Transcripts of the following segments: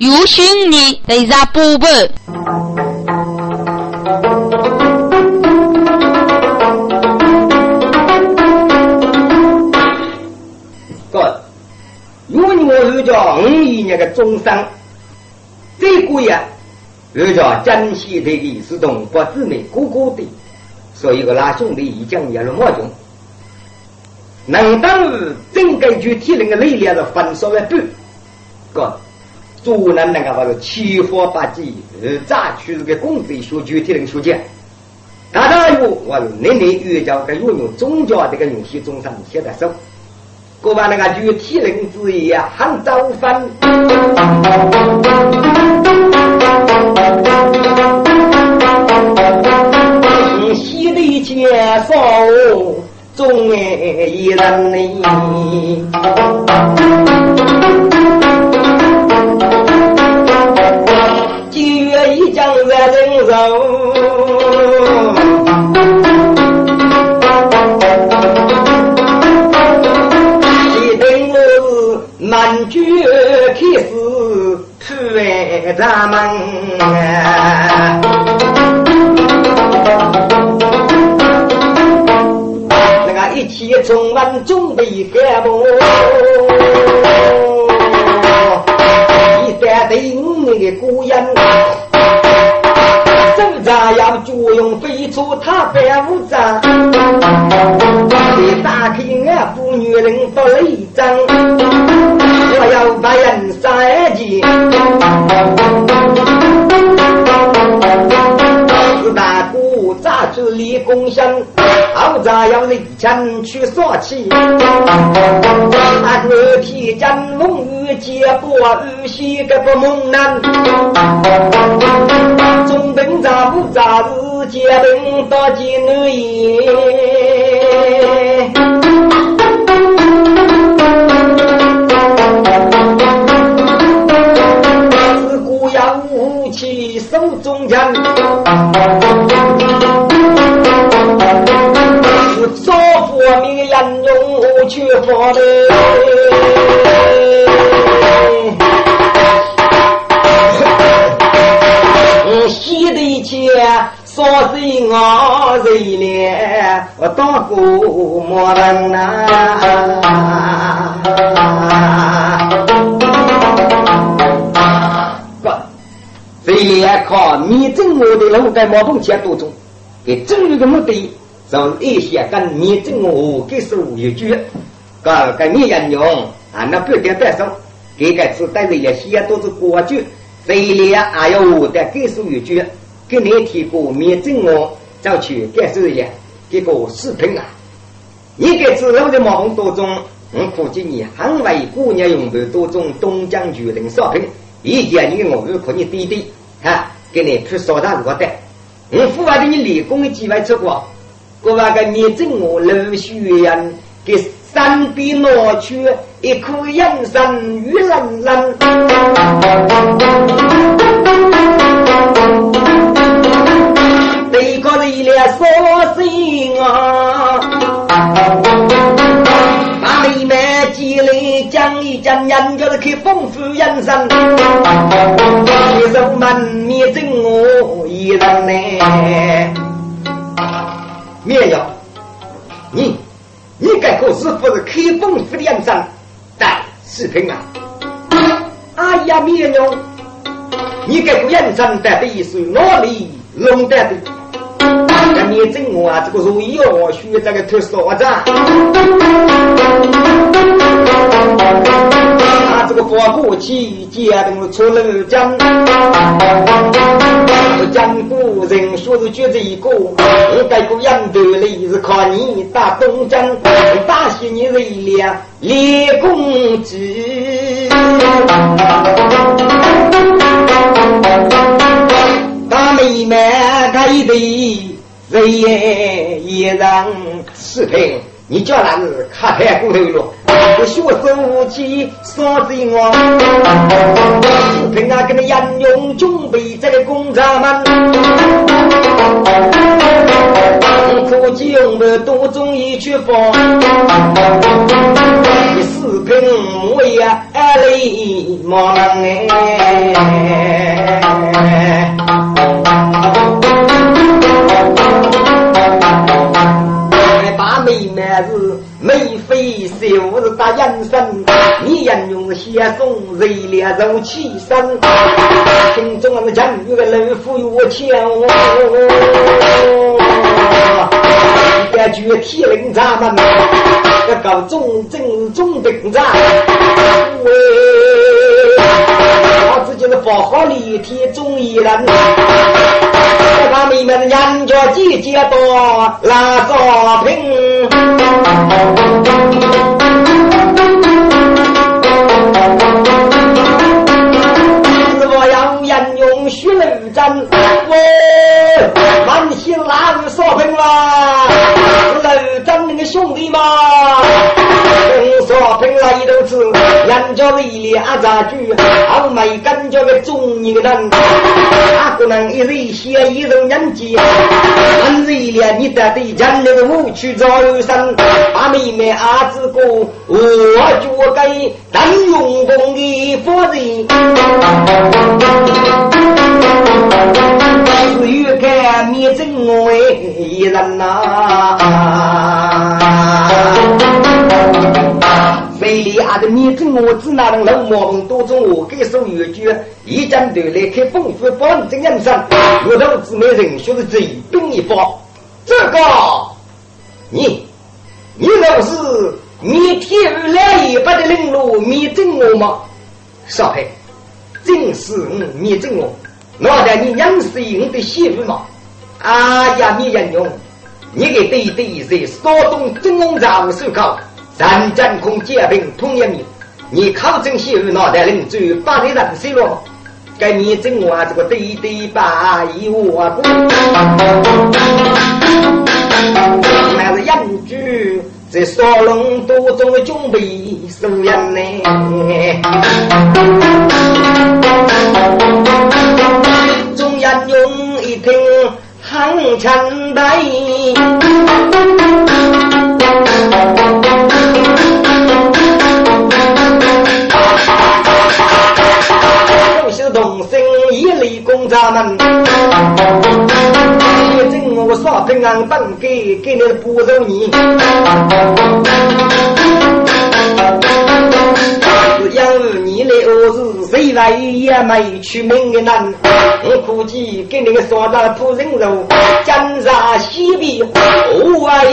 有心你得让宝贝。哥，如果我是叫五一年的中生，这个月是叫江西的李世东不姊妹哥哥的，所以个拉兄弟已经也了莫穷。能当是整个具体那个力量是分少了半，个做人那个话是七花八计，是榨取这个工资学具体能学讲。大家有我是年年遇教跟运用宗教这个东西中上写的手，各把那个具体能之一啊，很早分。西的介绍。中哎一人呢，将在人肉，一等我是满卷开始出来咱们。一中文准备干部，一对五年的古人，怎咋样就用飞出他百无章？你打开俺妇女人不雷张，我要把人杀尽。立功勋？后咋要人前去耍气？俺哥提针龙玉结波玉溪个不猛男，中等咋不咋子结兵到金女自古要武器手中枪。少佛名人用去佛的，西的钱少是我人了，我当过莫人呐。哥，谁来靠你挣我的路在毛棚前多种，给正日的目的。从一些跟面正我给是有句，个个面人用啊，那不点白说，这个是带着一些都是过去，这里还有我的给是有句，给你提过面正我，就去感受一下这个视频啊。你给知道的毛红多种，我估计你很为姑娘用的多种东江巨人烧瓶，一件你我就可以滴滴哈，给你去烧大锅的。我父外的你立功的机会吃过。我那个你正我老许人，给山边拿去一颗银山玉冷冷，对个人了说心啊，把妹妹接来讲一讲，人家是去丰富人生，一手门面正我一人呢。是不是开封府的人生带视频啊？哎呀，绵羊，你这个人生带的是哪里弄得的？你整我啊，这个如意哦，学这个特啥子？啊，这个发过去，接等出了江。江古人说是觉着一个，我该个人头里是靠你打东江，打些你人了立功绩。大妹妹开的人也一人视频。你叫那是卡太骨头了，我学生武器杀死我，视频啊跟那英勇准备在攻咱们，估计我们多中意去放，视频我也爱嘞忙哎。先送热烈如起身，心中的强有个老夫有强，一句铁岭咱们要搞中正中兵战，我自己的佛号里贴中一人。他们们人家姐姐多拉少平，血泪战，喂，满心拉入少平啦，楼战那个兄弟吗。人家的一脸杂句，好没感觉个中年人，他可能一日写一人人间，俺这一脸你得对人那个武去招生，阿妹妹阿子哥，我就该当用功的夫人，是越看面真我一人呐。非礼阿的面子，我只拿人老毛病多种，我给手越句，一针对来开丰富保证人生。我头姊妹人学的这兵一方，这个你你若是你天日来一百的领路，面正我吗？少黑，正是你面正我，那得你娘是你的媳妇吗？啊呀，你人用，你给对对在山东真龙长手铐。咱真空结冰同一面，你考证西儿脑袋领最把你人死了，该你整我这个对对把一我不，那是养猪在沙龙多中的准备收人呢，中央用一听行长代。一力攻咱们，一阵我少平安本给给你不肉你，是养你来我是谁来也没出名的难，我估计给你个说到土人肉，江山西边无外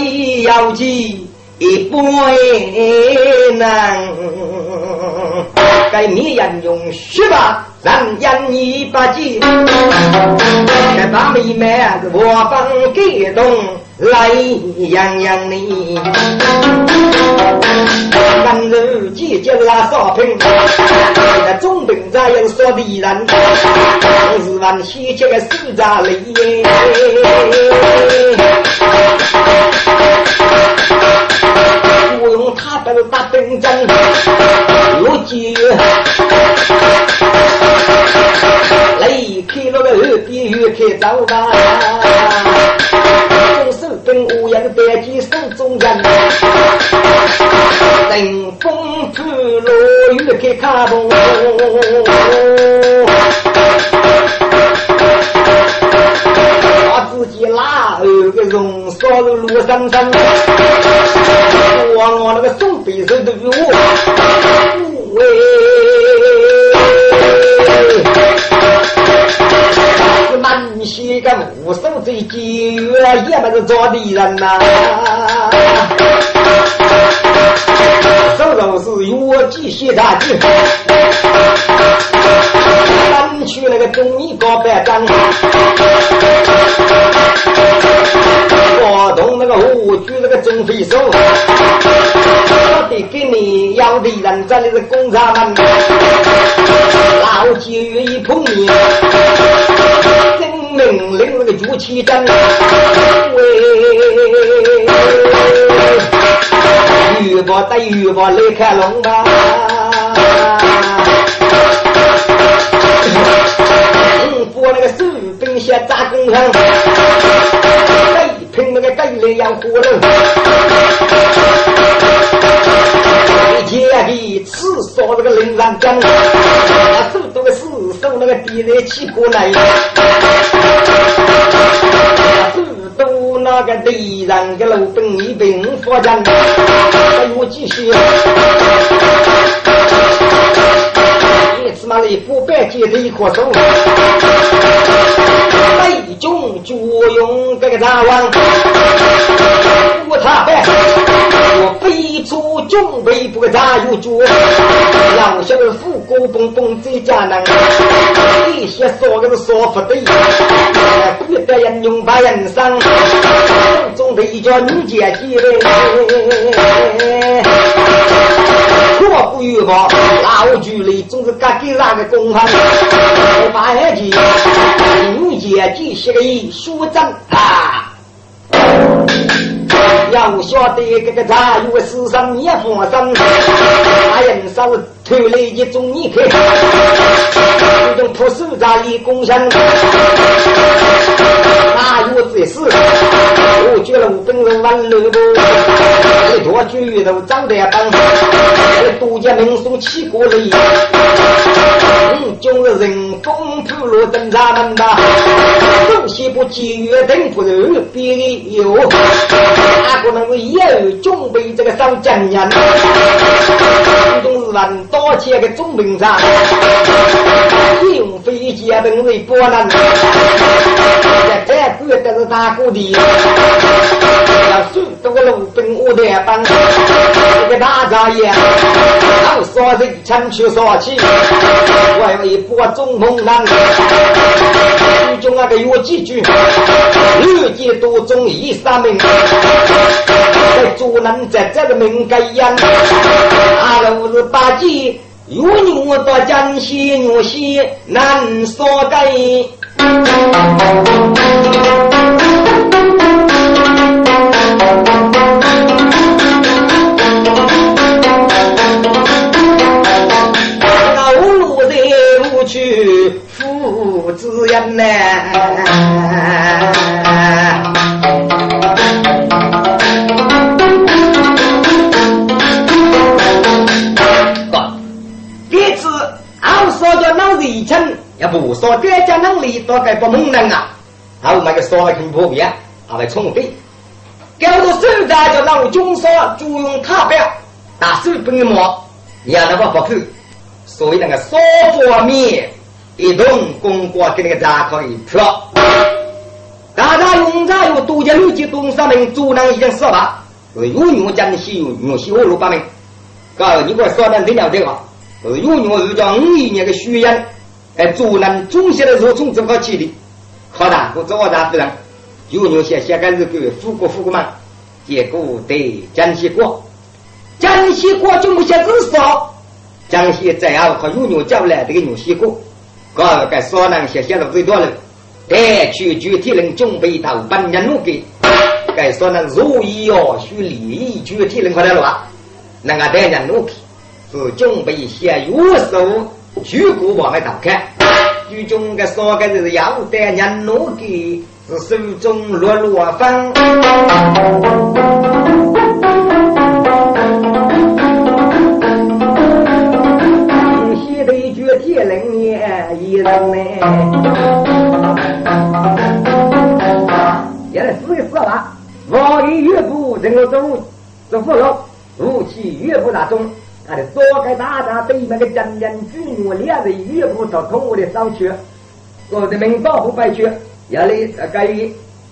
要紧。一般难，该灭人用血吧，让人一把剑，该把妹妹我方给动来养养你。今日姐姐拉少平，那中兵在有说敌人，我是万西这个死在里。我他的大兵阵，如今离开那个二边越开走吧。中手兵无人白旗手中人，乘风破浪越开卡步。拉二个绒烧的路上上，我我那个手背手都有我，是满些个无手最节约，也不是做的人呐。手头是药剂写大字，咱去那个中医搞白章。我同那个中飞手，我得给你要的人这里是工厂们，老几愿意碰面，真命令那个朱启章，喂，预报带预报来看龙吧。我那个手兵先扎工上，再拼那个盖来养活人，一天的吃少那个零上针，手多个死手那个地来起过来，手多那个地上个路兵一兵发展，还有继续。一次嘛，来不百接的一棵树，北中就用这个大王，我他呗，我非出中北不个咋有主，要晓得富国蹦蹦在家能，一些说个是说不对，不得人用把人伤，总得叫女姐姐嘞。不预防，老距离总是隔给那个公方。我发下去，女姐几十个一书真啊。要晓得这个茶有个死生也发生，大人手偷来一种你看，这种朴素茶里共享。哪有这事？我觉得我本人玩乐不？这多巨头长得棒，这独家民俗起过来。嗯，就是人风铺路登咱们的，东西不节约等不如别有。哪个能够有准备这个烧江人？东是人多钱个中兵长，用飞机等为波兰。这个是大鼓的，要数多路兵我的帮，这个大家爷，让所人前去说起，外围播中红男，其中那个有几句，日记多中一三名，在主人在这个名该样，阿五十八计，有牛到江西牛西难说该。老路在路去父子恩呐，不说这家能力大概不猛人啊！还有那个说了很普遍，还会充费。搞到现在就让军说就用卡表打手本膜，也那么不够。所以那个少方面一动公国给那个闸可以票。大家用家有多家六级东三名，主人已经说了，有用江西有用西五六八名。告你给我说的听了这个，有用是叫五一年的虚言。哎，做人中学的时候从这个起的，考大我做大夫人，有牛些些个日个富国富国嘛，结果对江西国，江西国就没些至少，江西再后和有牛叫来这个牛西国，个个少人些些都最多了，带去具体人准备到半年路给，该说人如意哦，需利益具体人快点了，那个带人路去是准备些有手。举国往外打开，剧中的三个是要得人奴给，是手中落落风。西北绝天灵年一人呢，现在四月四了，王爷岳父整个中是富了，武器岳父大中。他的左开大大对面的真人举目两人岳父到同我的上去，我的名保护白去，要来改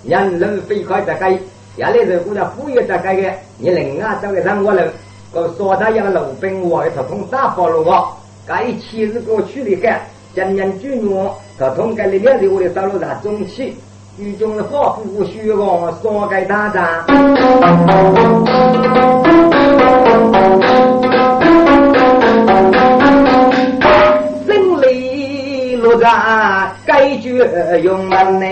人人飞快在改，要来人过来忽悠在改的，你另外找个让我了，我说他要老兵我头痛打跑了我，改七日过去的。改，真人举目头痛改了两日我的道路上中起，狱中的。保护虚妄双开大我家该句用完呢。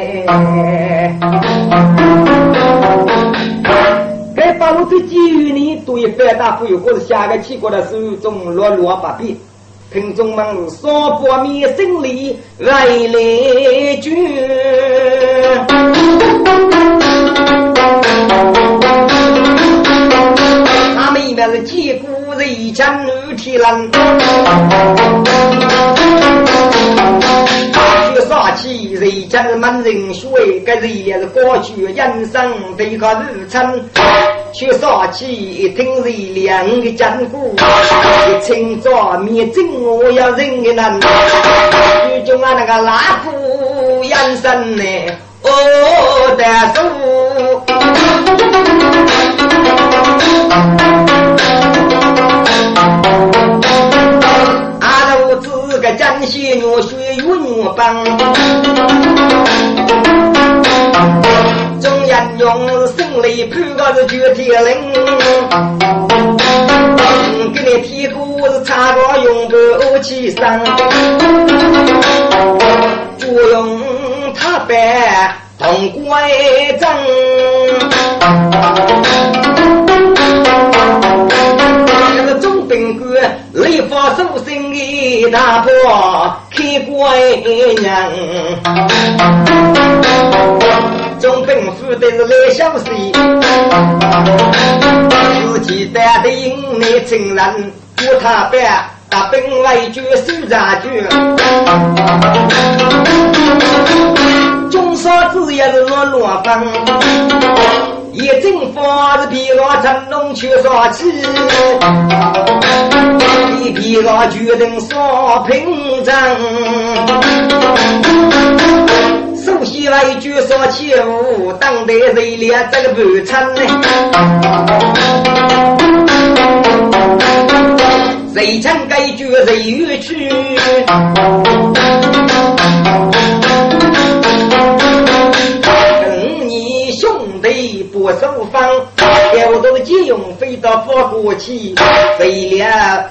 该把我的机遇呢，都一番大富有，或是下个期过的手中落落不柄。听众们，双波面心利来来聚。他们一般是借故人强女替人。杀气人将满人血，该人也是过去人生对个日称。却杀气听日两个战鼓，一清早面正我要人的难，就叫俺那个拉夫养生呢，哦，大叔。江西牛水云帮。用生雷判个是绝天灵，给你屁股是插个用不起身，就用他办同归正。大破开怪娘。总兵府的是来相随，自己带的营内情人过他班，大兵来决守战局。中沙子也是落落风，一阵风是皮袄成龙去杀气，一皮袄决定杀平城。首先来一句说起舞，当代人练这个不成呢？谁唱该句谁乐去？兄弟不守方。要都借用飞到发过去，飞了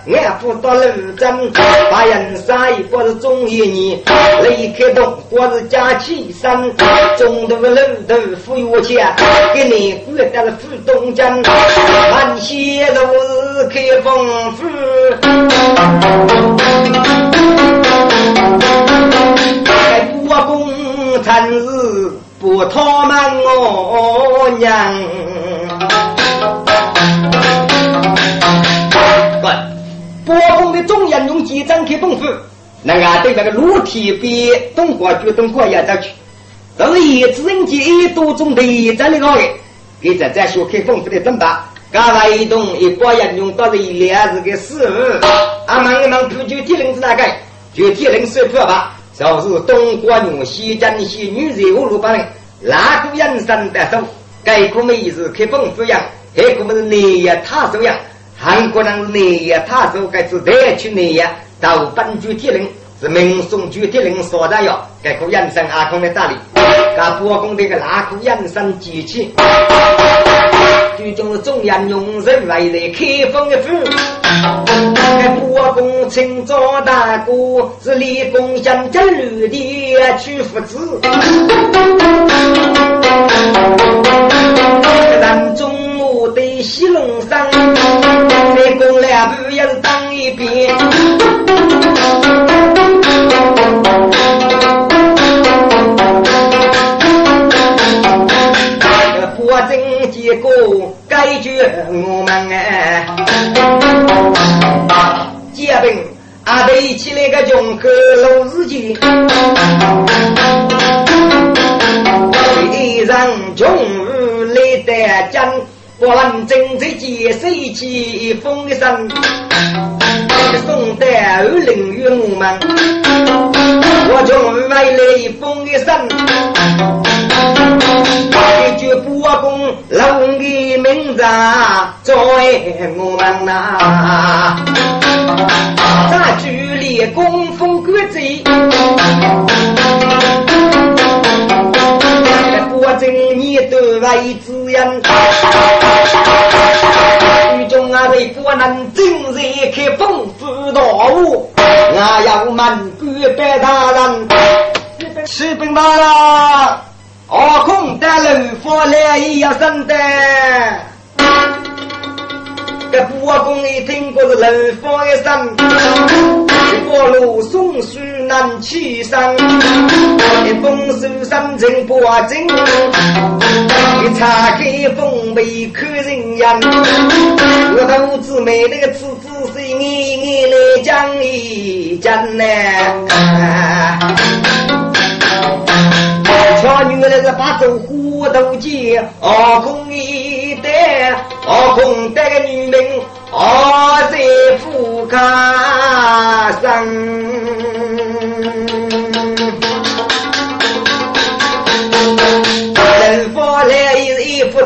俺不到路真，把人杀一不是中一年，雷开动我是加起身，中途路头富有钱，给你过得了富东江，满街都是开封府，在国公城市不他们我娘。国公的中央用几张开东府，那个对那个裸体比东国举东国也走去，都是一支人一多种的在那个，给在在学开丰富的怎么办？刚来一动一包人用到了一两日的事，阿忙一忙不就铁人子那个，就铁人手破吧，就是东国用西江西女人五路帮人，哪个人生得手？该个么是开丰富样，还个么是内呀他手样。韩国人内呀，他说该是再去内呀，到本具铁人是民送具铁人所在哟，该个人生阿空在哪里？该国公的个哪个人生机器？最终是中央用人为来开封的府。该国公清早大哥是立功乡真路的屈夫子。南中。对西龙山，再攻两步也是当一边。破阵结果解决我们哎，结兵啊对起来个穷客老日记，一人穷来得真。我们正在接受起风声，送得二零月我们，我从外来风声，一句国公老的名字在我们呐，咱距离公风国贼。我正你对外之人，雨中啊，为不能正热开风富大屋，我要满官拜大人，士兵大人，阿空带路发来一声的。这国公一听过是冷风一声，过路送书难起身，一封书上真不真，一查开封被看人眼，我头子妹那个子子是你你来讲一讲呢。瞧女那个把走虎头街，二公一带。我空得个女人，我在富家生。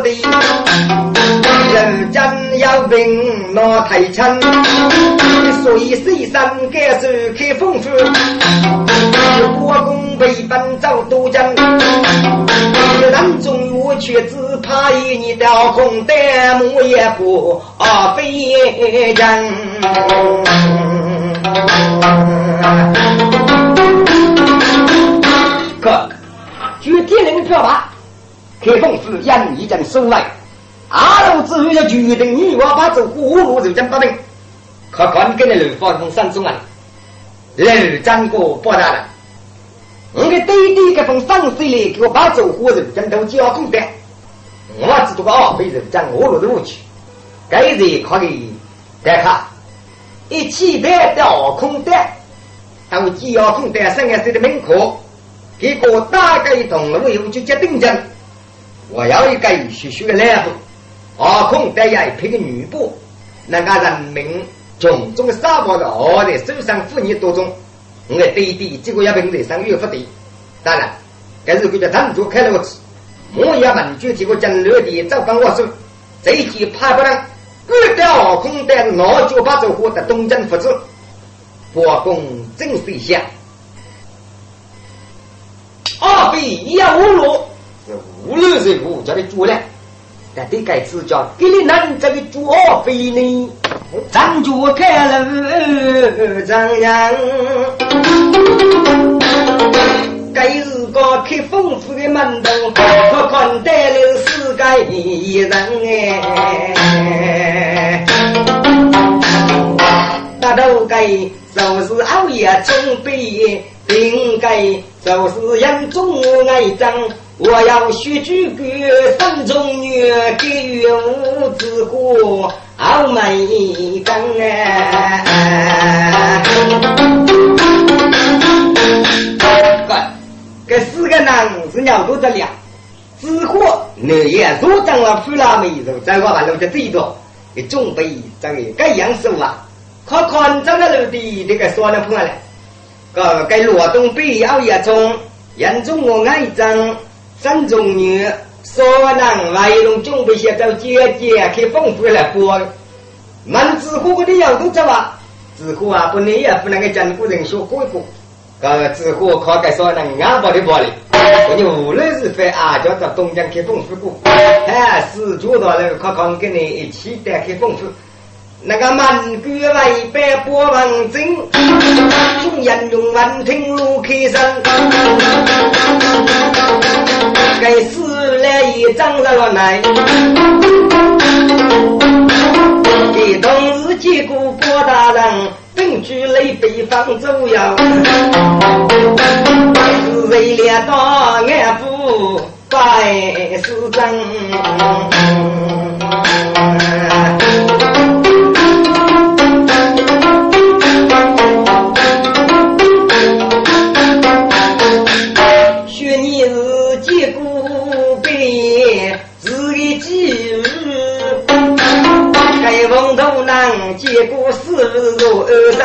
的，人真要病闹太沉，所以谁山该走开风风，国公被奔走都真。人中我却只怕一你雕空丹木也不飞人。哥，据天人表达，开封府人已经收来，阿鲁之后要决定你我把走葫芦就将不定，可看跟那刘方从山中来，刘张过报答了。我给弟弟这封丧水来，给我把走火人真都交空的。我知道个二辈人将我落入去，该人可以再看，一起带到空的，到交空的三个岁的门口，结果大概同了以后就决定着，我要一个学学的来福，二空的也一批个女仆，那个人民种种沙漠的二在手上妇女多种。我的弟弟这个要平在上月不对，当然，但是国家党主开了个字，我也问具体个战略的早帮我说，这一季派不能，二调空的老九把走获得东征复制，国公真是想，二比一样无路，无论是无家的主了，但得该子叫给你能这个主二非呢？咱就开了张扬，该是个开丰富的门洞，可看得了世界一人哎。大头该就是熬夜准备，应该就是人中爱争。我要学举个三中女，给予五子过。好美根哎！哥，这四个男是鸟都这俩，只火你也入长了富拉美肉，再我把路的最多，给准备这个该样手啊！看看这个路的这个说的破了，个该罗东北要一种，严重我爱争三种女。所能外龙准备些找姐姐去丰富来过，满纸火的要都走啊，纸火啊不能也不能给江古人说过一过，个纸火靠个所能安保的玻璃，我就无论是非啊，叫到东江去丰富过，还是做到了靠靠跟你一起带去丰富。那个满句外百波文经，众人用文听路开声，该死来也长了来，给同日结果郭大人，本居来北方走摇，是为了当安抚百事真。结果死如二生，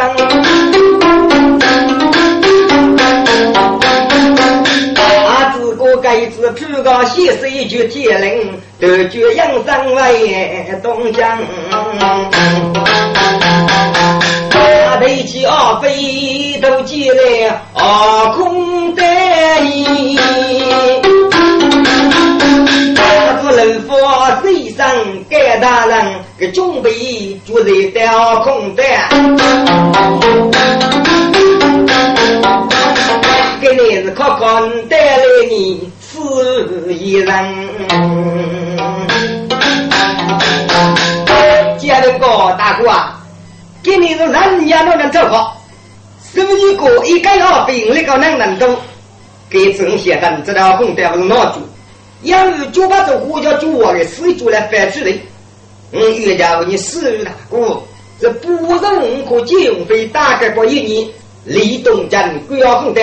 阿子哥该子披高西施一句天灵，得绝养生为东江。他背起二飞都接来二空得意。能否谁上盖大人？个准备就在调空的，给你是可靠带来你是一人。接着个大哥啊，给你是人家都能做好，十一个一个二兵那个能能都给正些人这条空的不是拿住。养鱼就把这胡椒煮我的水煮来翻出来。嗯，岳家为你死于大哥，这不容可借用费大概过一年。李东江归要红的，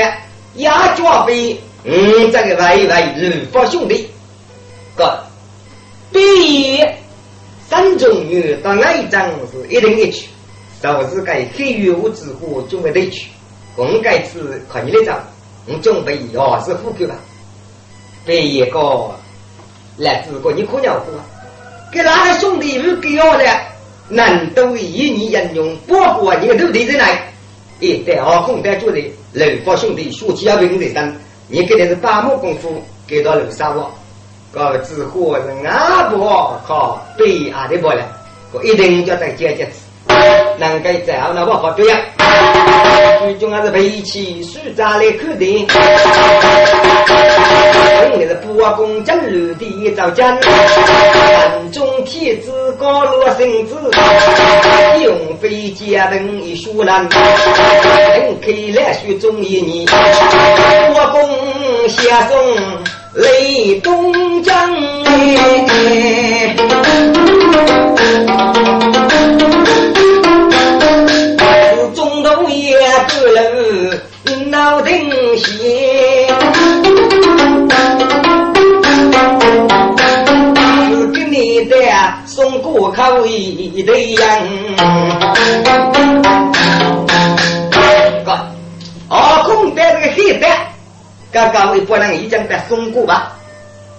压脚费，嗯，这个外外如发兄弟。哥，第一，三种女到那一张是一定一去，导致该黑月无之火准备得去。我该次看你的账，我准备二十副够吧。别一个来自个你可鸟乎啊？给哪个兄弟不给我的？难道以你引用包括你个徒弟在内？一代二空代做的楼发兄弟说起要兵的单，你给的是八木功夫给到楼上我，搞纸货是阿伯靠北阿的不了，我一定叫他接接能够这样那我好对呀。最终还是背起书札来看的。本来是不公正路的造奸，暗中天子高落圣旨，用飞家等一书难，等开来书中一年，不公下送雷东江。不能闹定心，送过口一的人。哥，二空带这个黑带，刚刚我不能已经被送过吧？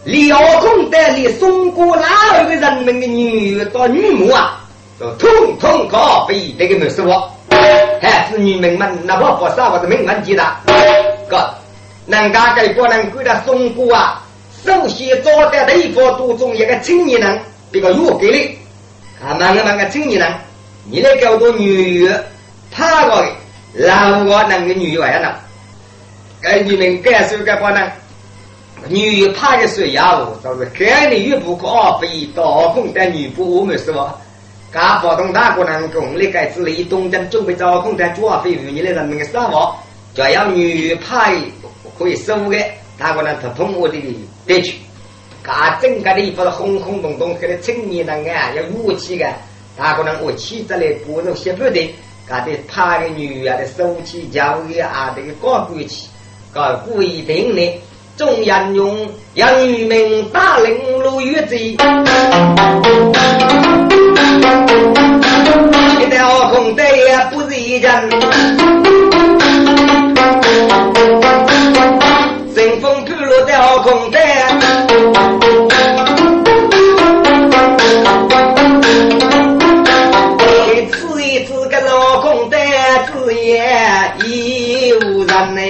李二空带里送过哪个人民的女到女母啊？都通通告被这个没事我。还是女民们，那我不少我的名门几大哥，人家给不能给他送过啊。首先招待的一方多中一个青年人，这个约给你，啊，那个那个青年人，你来给我做女婿，他个老我那个女婿呢？该你们该说该话呢，女婿怕的是要，就是该你越不可非刀锋的女仆，我们是吧？噶保东大国人共力改治理东征准备招控在主要非于你的人民的生活，就要女派可以收的，大国人他通过的地区，噶整个的不是轰轰动动，跟的青年人啊，要武器的，大国人为起着来不入协不的，噶的派的女啊的收起教育啊这个高贵起，噶规定的，中央用让渔民打领路越子。一条空带也不是一人，乘风破浪的空带，也已无人呢，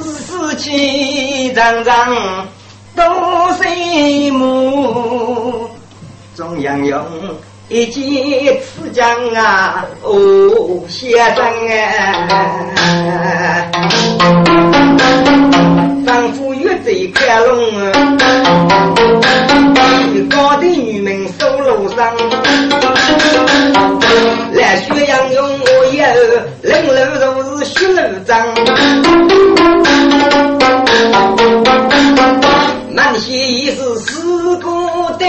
死气张张。都是母，中央用一剑刺将啊，哦，先生啊，丈夫越贼看龙啊，高的女民收路上，来学杨勇我也人路都是血路脏。南溪已是四孤单，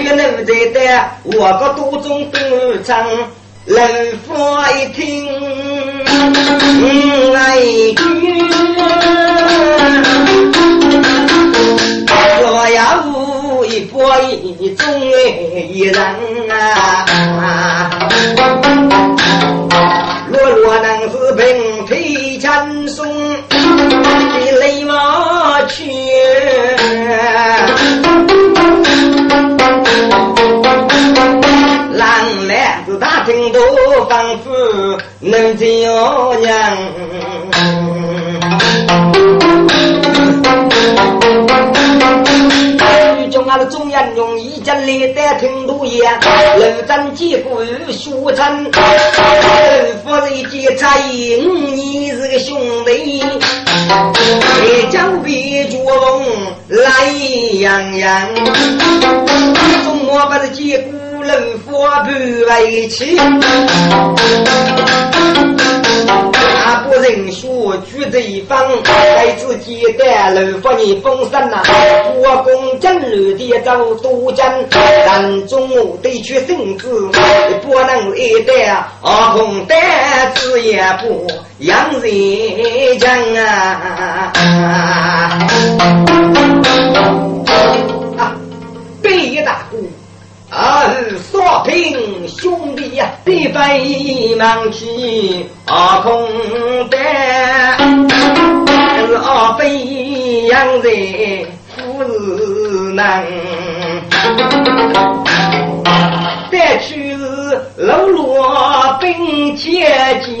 月楼在的我个多中多长，人发一听来句，我一中一人啊，若若能是平推前送。雷马去，蓝蓝子大厅都仿佛能叫娘。中央用一件历代听都言，楼长几乎书成，夫人见差应你是个兄弟，别将别捉龙来洋洋，中我不是见古人夫不为妻，不认输。举着一方，在自己的楼房里封山呐，国公正的走都江，人中得去圣旨，不能一代二空单子也不让人讲啊！啊，北大儿少平兄弟呀，必备忙起二空担，是二飞养在夫子难，再去喽啰兵切进，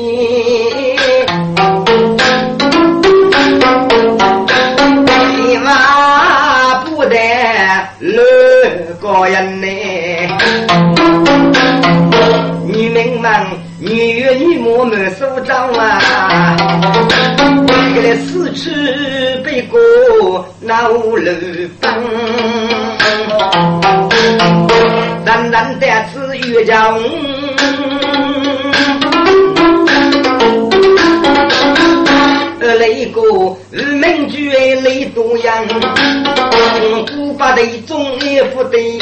你妈不得六个人呢。女民们，女月女母满手掌啊！这个四处被过闹乱崩，人人在此遇着。雷过日门居雷多阳，古巴的中一副对，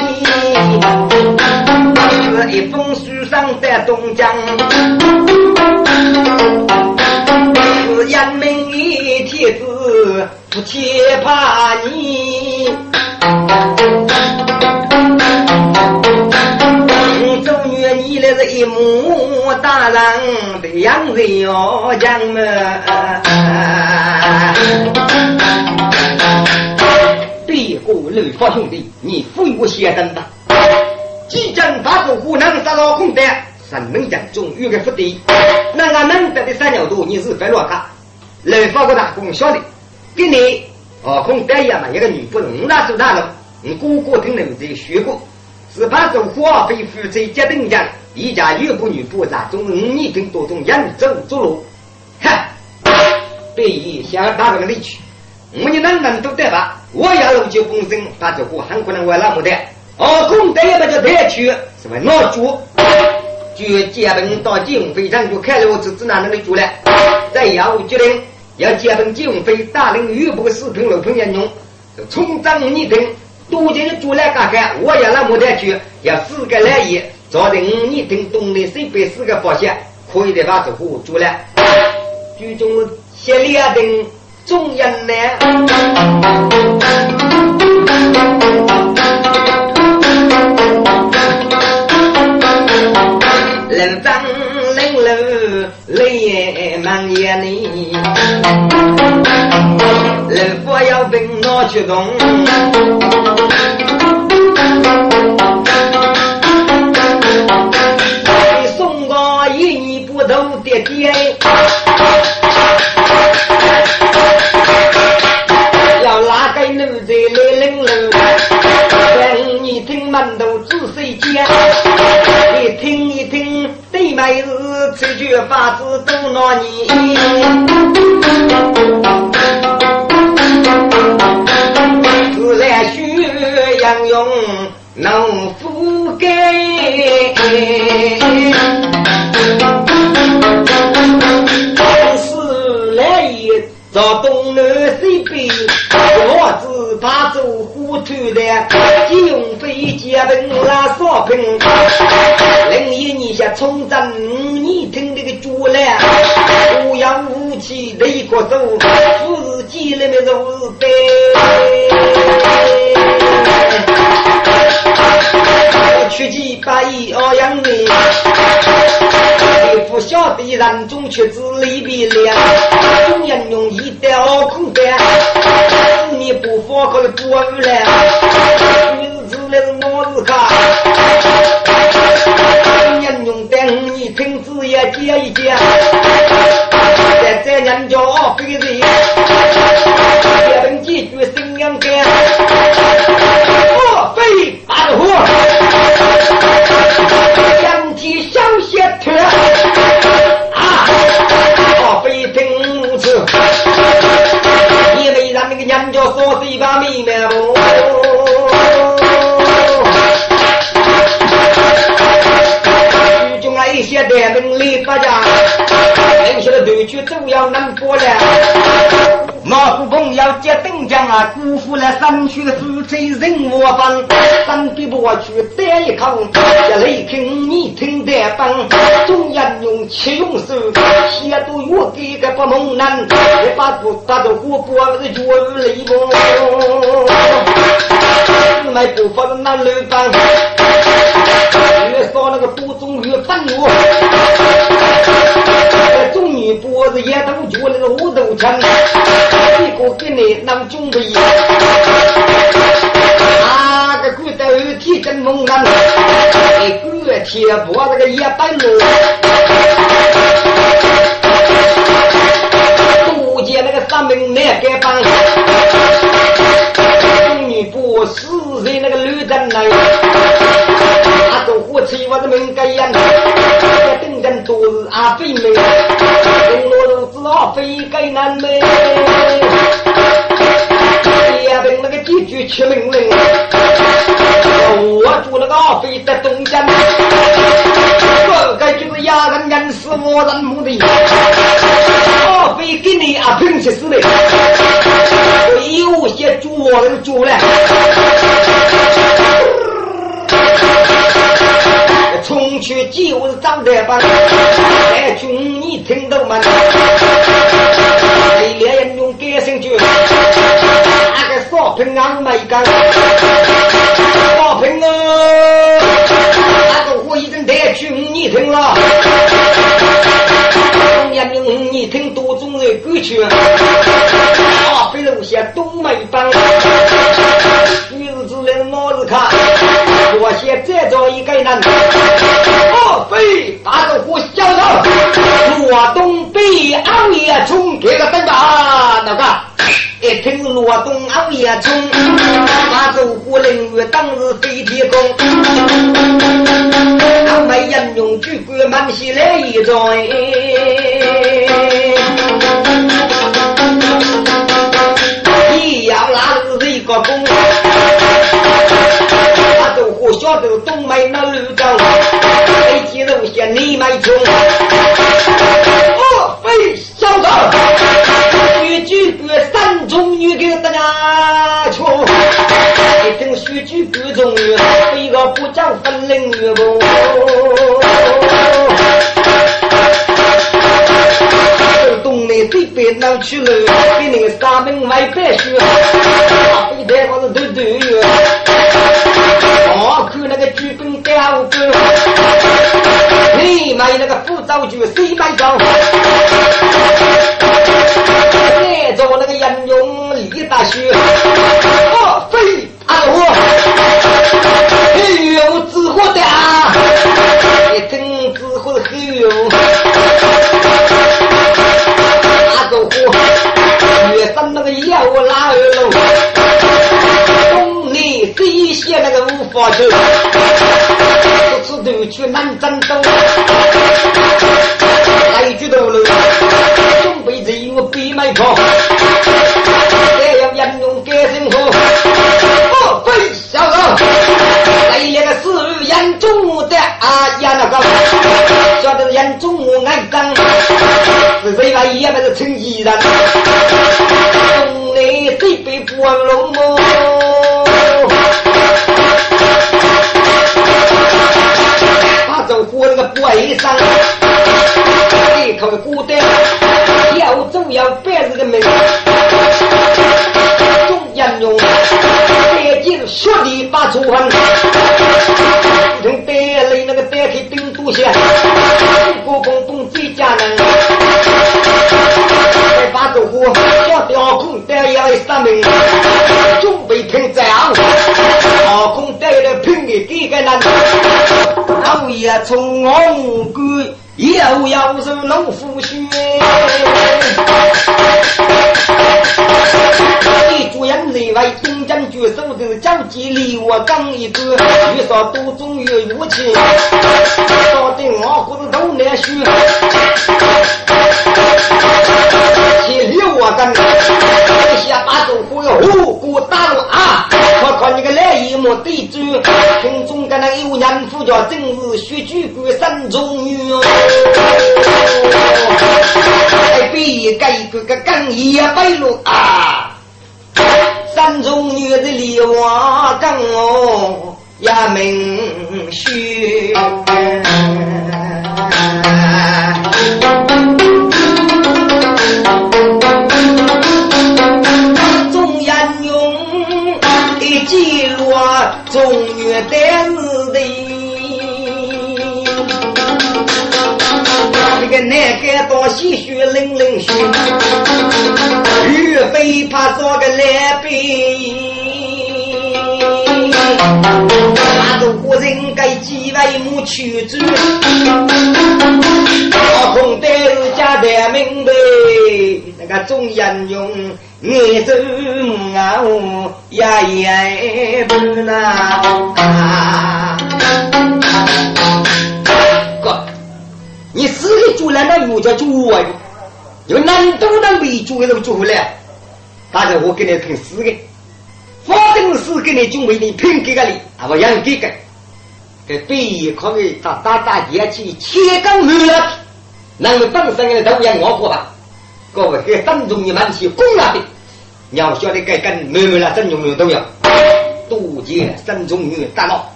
是一封书上在东江，是阳明的帖子不切怕你。是一母大人的样子哟，讲么？别过刘发兄弟，你扶我先等吧。即将发出湖南杀老空的，神门将终于个福地。那俺能得的三角度，你是非落卡。刘发个大公晓得，给你哦，空得也嘛一个女不能那是大了，你哥哥听人这学过。是怕走花飞夫妻结登江，一家有不女不杂，中五年跟多种扬州走路。哈，别意想打这个里去，我们能能都得吧？我要路就风声，把这货很可能为那么的。哦，公得也不叫得去，是为老主。就结本到金鸿飞上就开了我侄子哪能的住了？再要决定要结本金鸿飞大领玉部四平六平严用，就冲张你等。多进住来看看，我要那么点去，要四个来意，早晨五年等东南西北四个保险，可以的把这户住来。居中协两等中央呢，人张人楼泪满眼，人不要问我去动。要拉个女子来领路，等你听馒头仔细讲，你听一听对妹子这句话子都拿你，朝东南西北，我只怕走虎头的，金庸飞接本拉少平。另一年下冲战你听这个竹篮，无阳无气雷国手，富是积累的如是我人中却知离别了，中人用一刀空单，四年不发可不完了，了山区的夫妻人我分，山边我去带一口，一雷听你听得棒，中央用七用手，写都我给个不蒙难，一把不打着火锅是绝雷不，四买不发的那六棒，越说那个多中越愤怒。中女脖子也都觉那个五斗沉，一个给你能准备。哎古铁脖那个也白路，杜姐那个三名那个帮，中女脖死在那个绿灯来，啊走火车我的门盖烟。人都是阿飞妹，红罗都是阿飞给难妹。也凭那个几句出命令，我住那个阿飞在东江，这个就是压人人死我人母的。阿飞给你阿平去死的，有些猪我人猪了。冲去就是张德邦，在军你听到吗？李连英用改声句，那个少平安没干，少平啊，那个我已经在军你听了，中央用你听多种的歌曲，啊，非留下东北帮，女子人脑子看。我先再找一个人，哦，飞打个火小头，罗东北熬夜冲，这个灯吧，那个。一听罗东熬夜冲，打走火灵月当日飞天宫，俺们人用举棍满起来一转，一要拉是一个工。晓得东北那绿洲，飞机路线你买穷。不。东南这边能去了，给那个三门外白雪，飞得我是对对哟。我看那个剧本标准，你买那个辅助剧谁买账？再做那个个无法去，南征东，来举头路，准备着我北买票，这样人用改生活，不费小子，来那个是严重的啊呀那个，晓得严重我挨脏，是谁把也不是成衣人，东来这边不忘龙么？那个背上，一口孤单，要走要白日的命，老爷从我关，又要是农夫血。你主人内外东将军手头将计离我刚一个，遇上多种有武器，搞得我骨头都难血。七六我跟，一下把走火要呼呼打了啊！我看你个来一幕对住，群中的那有人夫叫真是血举官三中女哦。你改个个更一百路啊！山中女的梨花更哦，也明大都人该几位母去主，老空带是家的名辈，那个中央用眼走啊，呀也不那。你死的主人那又叫主啊！有难都能被主给都主回来，大家我给你拼死的，反正是给你准备你拼给个你，啊不让给个，给对可以打打打节气，千根没了，那么本身的都要我过吧？各位给当中的满气攻了的，你要晓得该跟没没了，真永远都要，渡劫山中女大闹，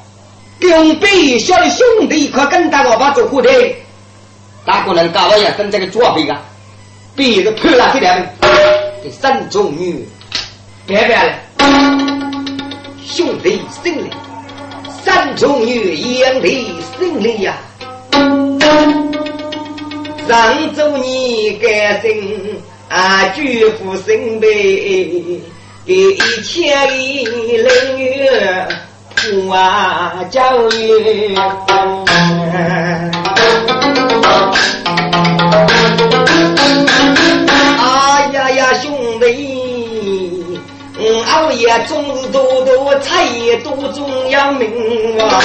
跟北小的兄弟快跟大老把走过的。大个人搞了呀，跟这个作弊啊，别个破了这点，给三种女，别别了，兄弟心里，三重女兄弟胜利呀，上周你改姓啊，绝不生悲，给千里人月普啊教育。熬夜终日多多菜也多重要命啊！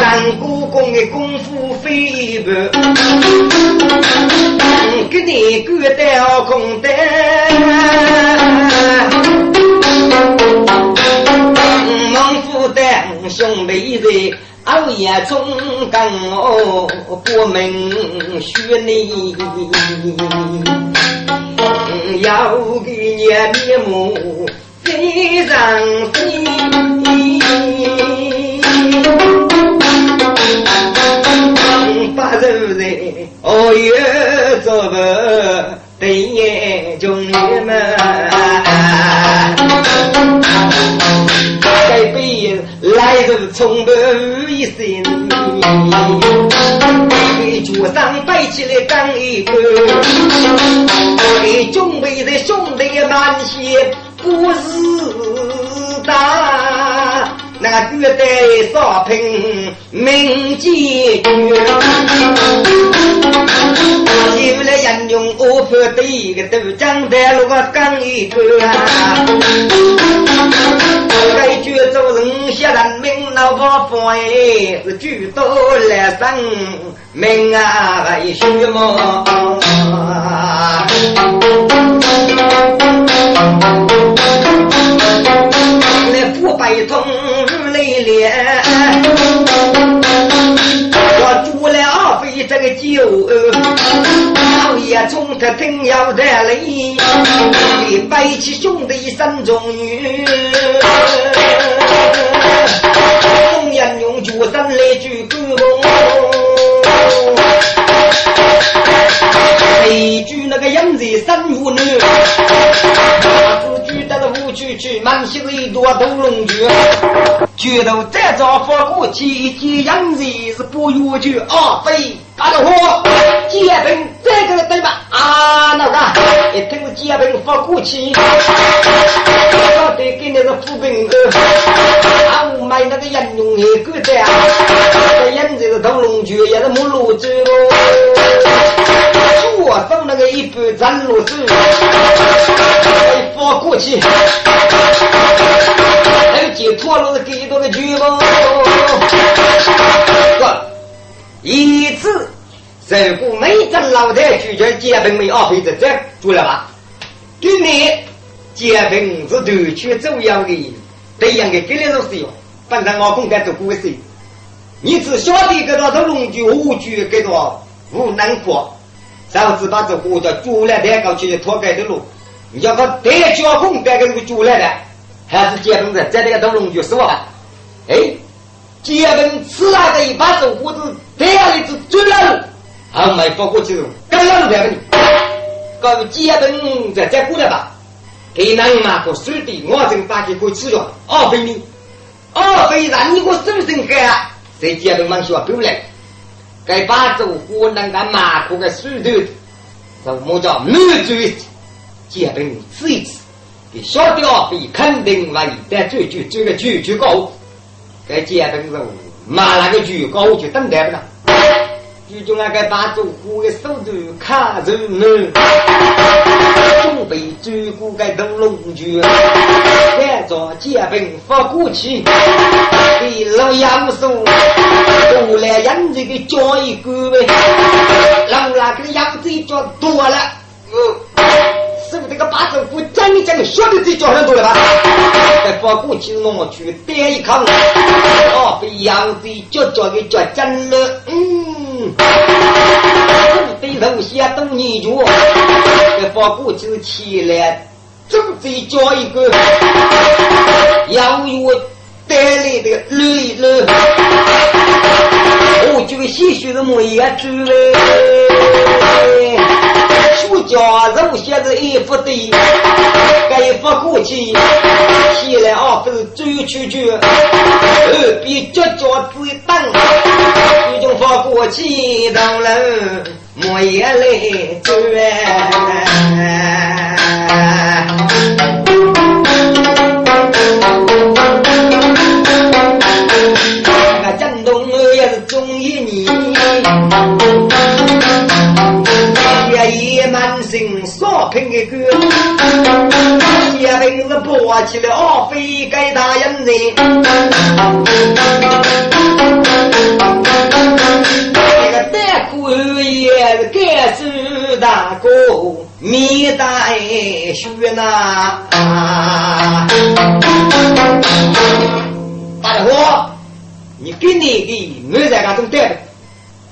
咱故宫的功夫非不，给你个雕空的，孟府的兄弟在。熬夜中更我，不明学你，要给你面目非常非，把肉在哦哟做不对眼中你们。该被来日从不一生，给脚上背起来钢一个，给准备的兄弟满血不是大，那绝对少凭名节有了人用我破的一个都讲在路个钢一个啊。该举做人些人民老婆婆哎，是举多来生命啊，为什么？那不白痛泪脸，我煮了二杯这个酒，熬夜中他真要在里，背起兄弟三种女。中央用脚身来举高一举那个杨子三五女，只举得了五区区，满心一朵斗龙菊，举头再造发过去，一见杨子是不越举啊飞。大家伙，结冰这个对吧？啊，那个。一听是结冰发过去，到底给那个富兵的，啊，我买那个人用一个的，这人这个斗龙驹也是没路走喽，左手那个一半斩落子，发过去，还有解脱了是给多个局吗？一次，如果没挣老太拒绝结婚没二倍的这做了吧？今年结婚是团圈重要的，这样的给你都是哟。反正我公开做过事，你只晓得给多少龙驹、五驹给多无难过。上次把这货叫猪来抬高去拖开的路，你叫他抬脚空带个这个猪来的，还是结婚子在那个灯笼就说吧？哎，结婚吃那个一把这货子抬下来就追了，还没发过去，刚刚抬给你，搞结婚再再过来吧。给人嘛个水的，我正打开可以吃着，二分你，二分让你个手生干，谁结婚忙说不来。该把这湖南个马口个水头，这么叫满嘴。结冰吃一次，给小掉比肯定万一但最就这个就就高，该结冰肉马那个就高就等待不了。就叫那个把这湖的手头卡住了，准备走过个灯笼去，赶着结冰发过去，给老杨说。过来养这个叫一个呗，让那个养这叫多了，嗯，是不是这个八字不讲你讲的晓得这叫很多了？吧？在发过去弄去点一看，哦，被养这叫叫给叫真了，嗯，对头先等你脚，这发过去起来，整这叫一个，养我带来的绿绿。我就细学的么也知嘞，书家肉写的一幅对，该发过去，起来啊不是走出去，二边脚脚子一蹬，已经发过去到了么也来走中满心少拼的歌，也凭着抱起了飞给大人人，那个大苦也是该是大哥面带血呐，大伙。你给你的我在家中待着，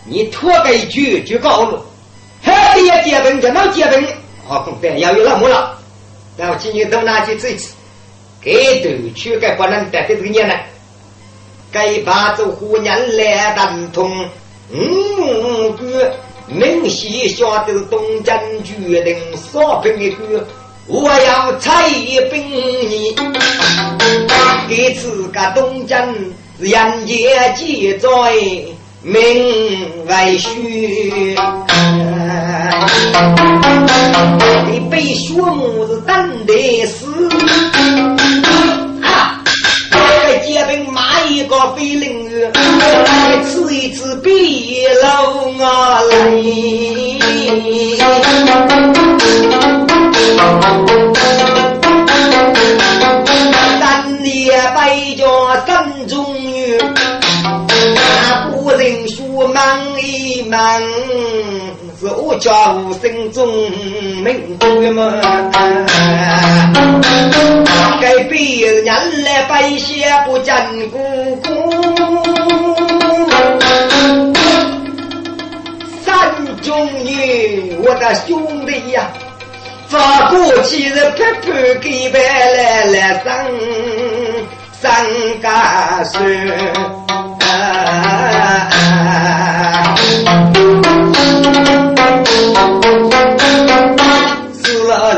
你拖个一句就告了，还得要结婚，就能结婚，好空待要有那么了，然后今年到哪去吃一次？给头去该不能待在这个年呢？该把这虎年来当通，嗯个明显晓得东江决定少分一个，我要采兵你，给自个东江。人间记载名为虚，你被血母是等的死啊！在街边买一个飞灵鱼，吃一次比老啊三年白家三中。那古人说忙一忙，我家无声中明白吗？该别人来拜谢不见姑姑，三中女，我的兄弟呀，发过去的拍拍给白来来上。三家水，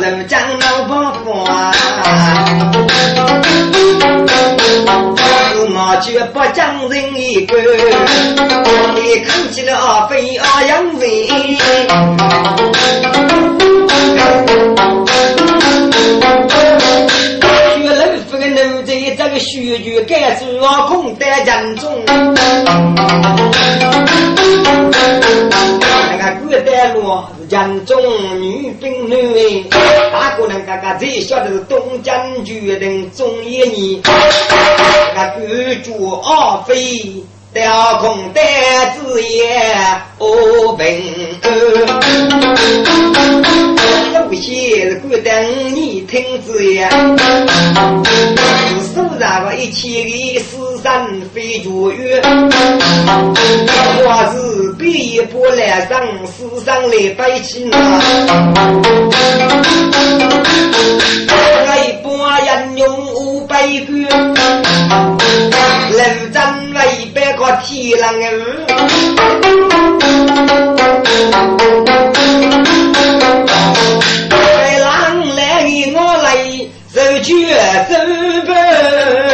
人将老婆放，我绝不将人一个，你看起了非二样人。这个血剧该是我空得人中，古代路人中女兵女，大姑娘嘎嘎最晓得是东江决定中一年，那个主阿飞。调空单子也无凭，有些是孤单你听子也，手上个一千个死神飞绝月，我是比不来来上世上来摆起啊！一把人用五百个，楼真为百个天狼儿，狼来我来，手举手板。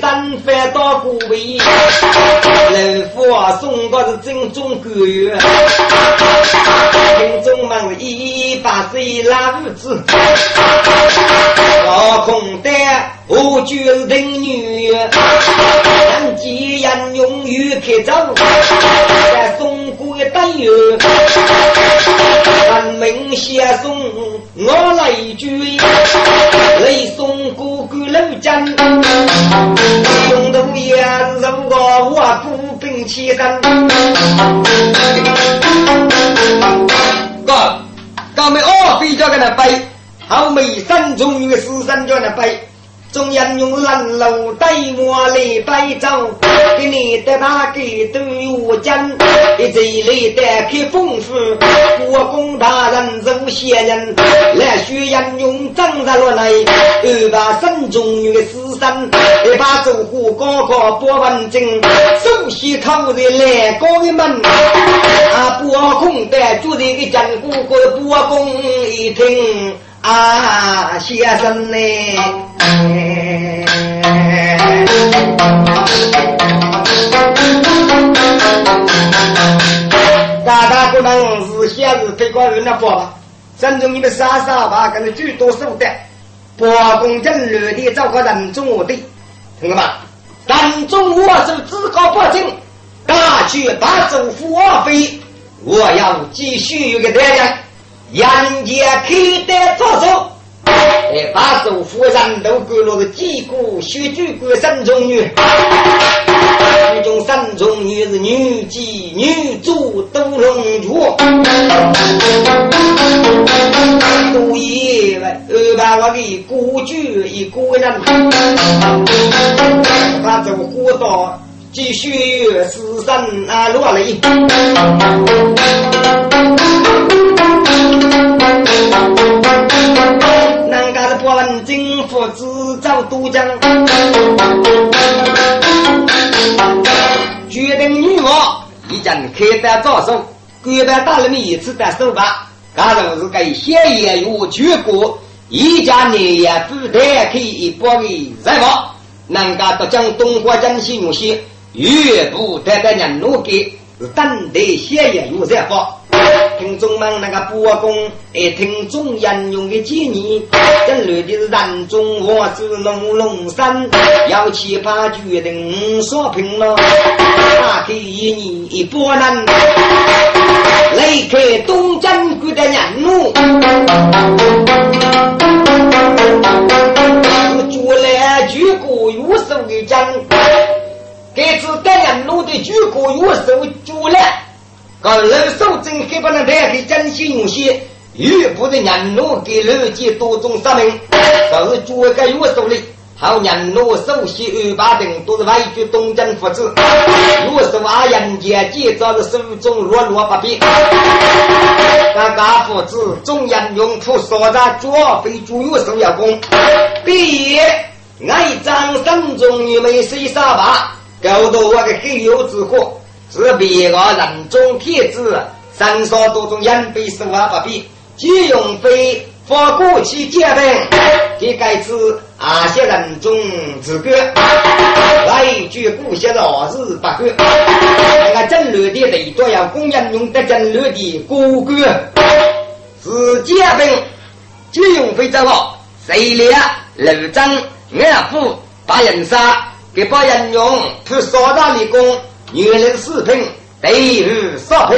三番到古位，老夫送的是正宗官员，听众们一把岁拉胡子，高空的我就是听女，人见人永远开走，在送过的友，人民先送我来追，来送过过老将。中途也是个我孤兵起身，哥，刚没二比较个那背，后面三中女四三叫那背。中央用烂路对我来摆走，给你的那个对我讲，一这里的开丰富，国公大人是先人，来宣扬用张在落来，二把三中女死神，一把走虎高高波文经，首先靠的来高的门，啊，国公的住在一间古国国公一听。啊，先生呢？大大不能是先是推广人的包吧？尊重你们傻傻吧，跟着最多手段，包公正略地找个人中我的，听到吗？人中我是自高不进，大去把祖父二非，我要继续有个大家。人间开得着手，哎，把首富人都归了个几股血举过三中女，其中三中女是女妓、女主都龙主，都以为二把我的孤举一个人，把这活到继续死生啊落泪。南家的破文金夫制造都江，决定女王已经开单招手，官办大人们一次的手吧，假如是给县业有全国一家年业不代可以包给财宝，南家都将东华江西用些越不得的人奴给是等待县业有财宝。听众们，那个播公爱听众人用的建议，这来的是人中我是龙龙山，要奇葩决定说评了，打开你一波人，离开东江国的人路，是做来举国有手的将，这次带人路的举国有手做来。搞老手真黑不能带给真心用心，又不是人奴给老几多种生命，都是做个月手里，好人奴首席二把等都是外居东征父子，若是话人间建造的手中落落不平，那家父子众人用土烧在主非主要手要功，第一爱张三中你们谁杀吧，搞到我的黑油之火。是别个人中天子，三少多种人被生活不比，即用非发过去结婚，这该是阿些人中之歌，来一句古些老是不歌，那个正略的雷多要公人用得正略的古歌，是结婚，即用非正好，谁料楼张二夫把人杀，给把人用去烧大立功。原来四品，对于少品；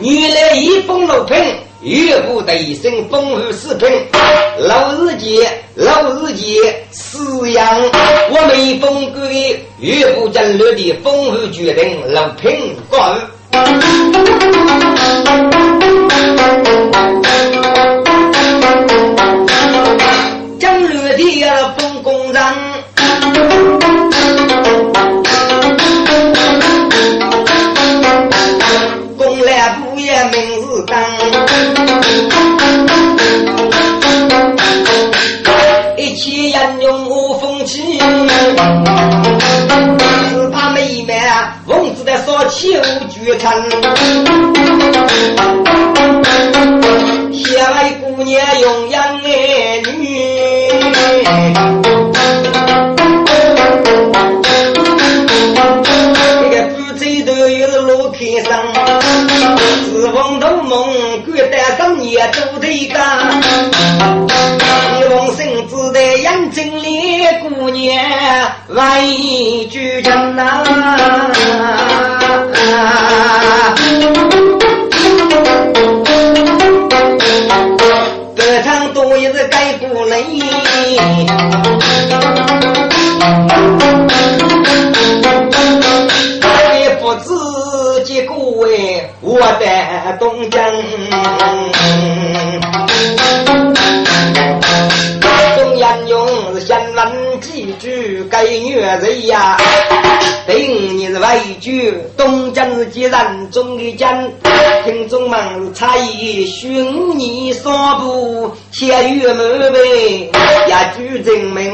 原来一封六品，岳不对升封于四品。老日节，老日节，四样我没封过的，岳不将六的封于决定六品高。绝尘，下位姑娘永养儿女，这个夫妻都有路开上，自奉头梦，孤单深夜做对干，一往生只得眼睛里姑娘为一句，东江是几人中的江，听众们差异寻你所部，千语满背，一句证明，